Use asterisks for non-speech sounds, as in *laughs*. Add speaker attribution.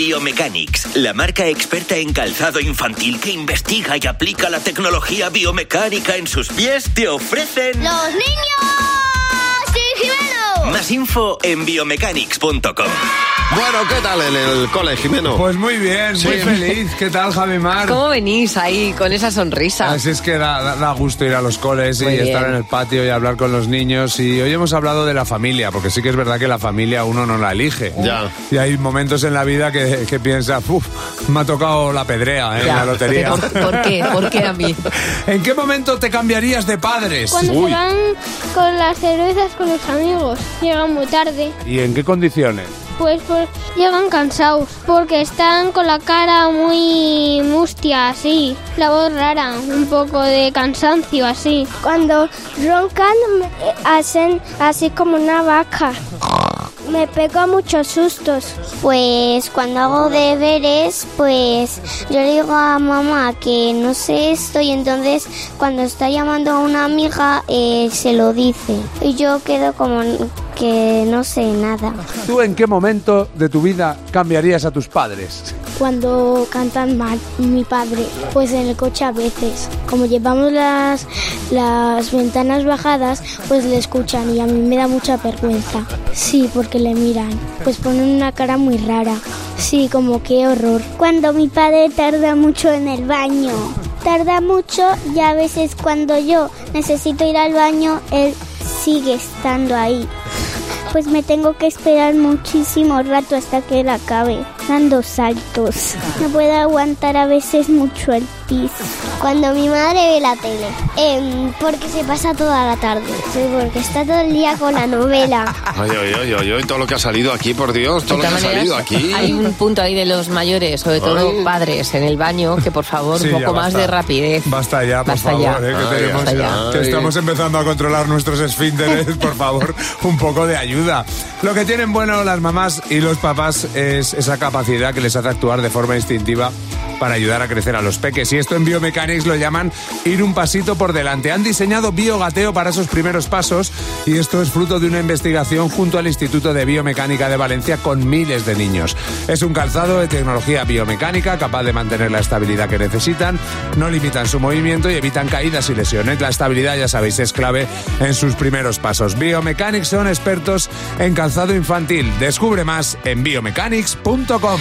Speaker 1: Biomechanics, la marca experta en calzado infantil que investiga y aplica la tecnología biomecánica en sus pies, te ofrecen...
Speaker 2: ¡Los niños! ¡Sí!
Speaker 1: Más info en biomechanics.com.
Speaker 3: Bueno, ¿qué tal en el cole, Jimeno?
Speaker 4: Pues muy bien, muy feliz. ¿Qué tal, Javi Mar?
Speaker 5: ¿Cómo venís ahí con esa sonrisa?
Speaker 4: Así es que da, da- da gusto ir a los coles y
Speaker 5: Muy bien.
Speaker 4: estar en el patio y hablar con los niños. Y hoy hemos hablado de la familia, porque sí que es verdad que la familia uno no la elige.
Speaker 3: Ya.
Speaker 4: Y hay momentos en la vida que, que piensas, uff, me ha tocado la pedrea ¿eh? en
Speaker 5: Ya.
Speaker 4: la lotería.
Speaker 5: ¿Por, por qué? ¿Por qué a mí? *laughs*
Speaker 4: ¿En qué momento te cambiarías de padres?
Speaker 6: Cuando
Speaker 3: Uy.
Speaker 6: se van con las cervezas con los amigos, llegan muy tarde.
Speaker 4: ¿Y en qué condiciones?
Speaker 6: Pues, pues llegan cansados porque están con la cara muy mustia, así, la voz rara, un poco de cansancio, así. Cuando roncan, hacen así como una vaca. Me pego muchos sustos.
Speaker 2: Pues cuando hago deberes, pues yo le digo a mamá que no sé esto y entonces cuando está llamando a una amiga eh, se lo dice. Y yo quedo como que no sé nada.
Speaker 4: ¿Tú en qué momento de tu vida cambiarías a tus padres?
Speaker 6: Cuando cantan mal mi padre, pues en el coche a veces. Como llevamos las, las ventanas bajadas, pues le escuchan y a mí me da mucha vergüenza. Sí, porque le miran. Pues ponen una cara muy rara. Sí, como qué horror. Cuando mi padre tarda mucho en el baño. Tarda mucho y a veces cuando yo necesito ir al baño, él sigue estando ahí. Pues me tengo que esperar muchísimo rato hasta que él acabe, dando saltos. No puedo aguantar a veces mucho el pis.
Speaker 2: Cuando mi madre ve la tele, em, porque se pasa toda la tarde, sí, porque está todo el día con la novela.
Speaker 3: Ay, ay, ay, ay, todo lo que ha salido aquí, por Dios, todo lo que ha salido aquí.
Speaker 5: Hay un punto ahí de los mayores, sobre todo
Speaker 3: Ay.
Speaker 5: padres en el baño, que por favor,
Speaker 4: Sí,
Speaker 5: un poco más
Speaker 4: basta.
Speaker 5: de rapidez.
Speaker 4: Basta ya, por
Speaker 5: Basta
Speaker 4: favor,
Speaker 5: ya.
Speaker 4: eh, que,
Speaker 3: Ay,
Speaker 4: tenemos-
Speaker 5: basta ya.
Speaker 4: que estamos empezando a controlar nuestros esfínteres, *laughs* por favor, un poco de ayuda. Lo que tienen bueno las mamás y los papás es esa capacidad que les hace actuar de forma instintiva para ayudar a crecer a los peques. Y esto en Biomechanics lo llaman ir un pasito por delante. Han diseñado biogateo para esos primeros pasos y esto es fruto de una investigación junto al Instituto de Biomecánica de Valencia con miles de niños. Es un calzado de tecnología biomecánica capaz de mantener la estabilidad que necesitan, no limitan su movimiento y evitan caídas y lesiones. La estabilidad, ya sabéis, es clave en sus primeros pasos. Biomechanics son expertos en calzado infantil. Descubre más en biomechanics.com.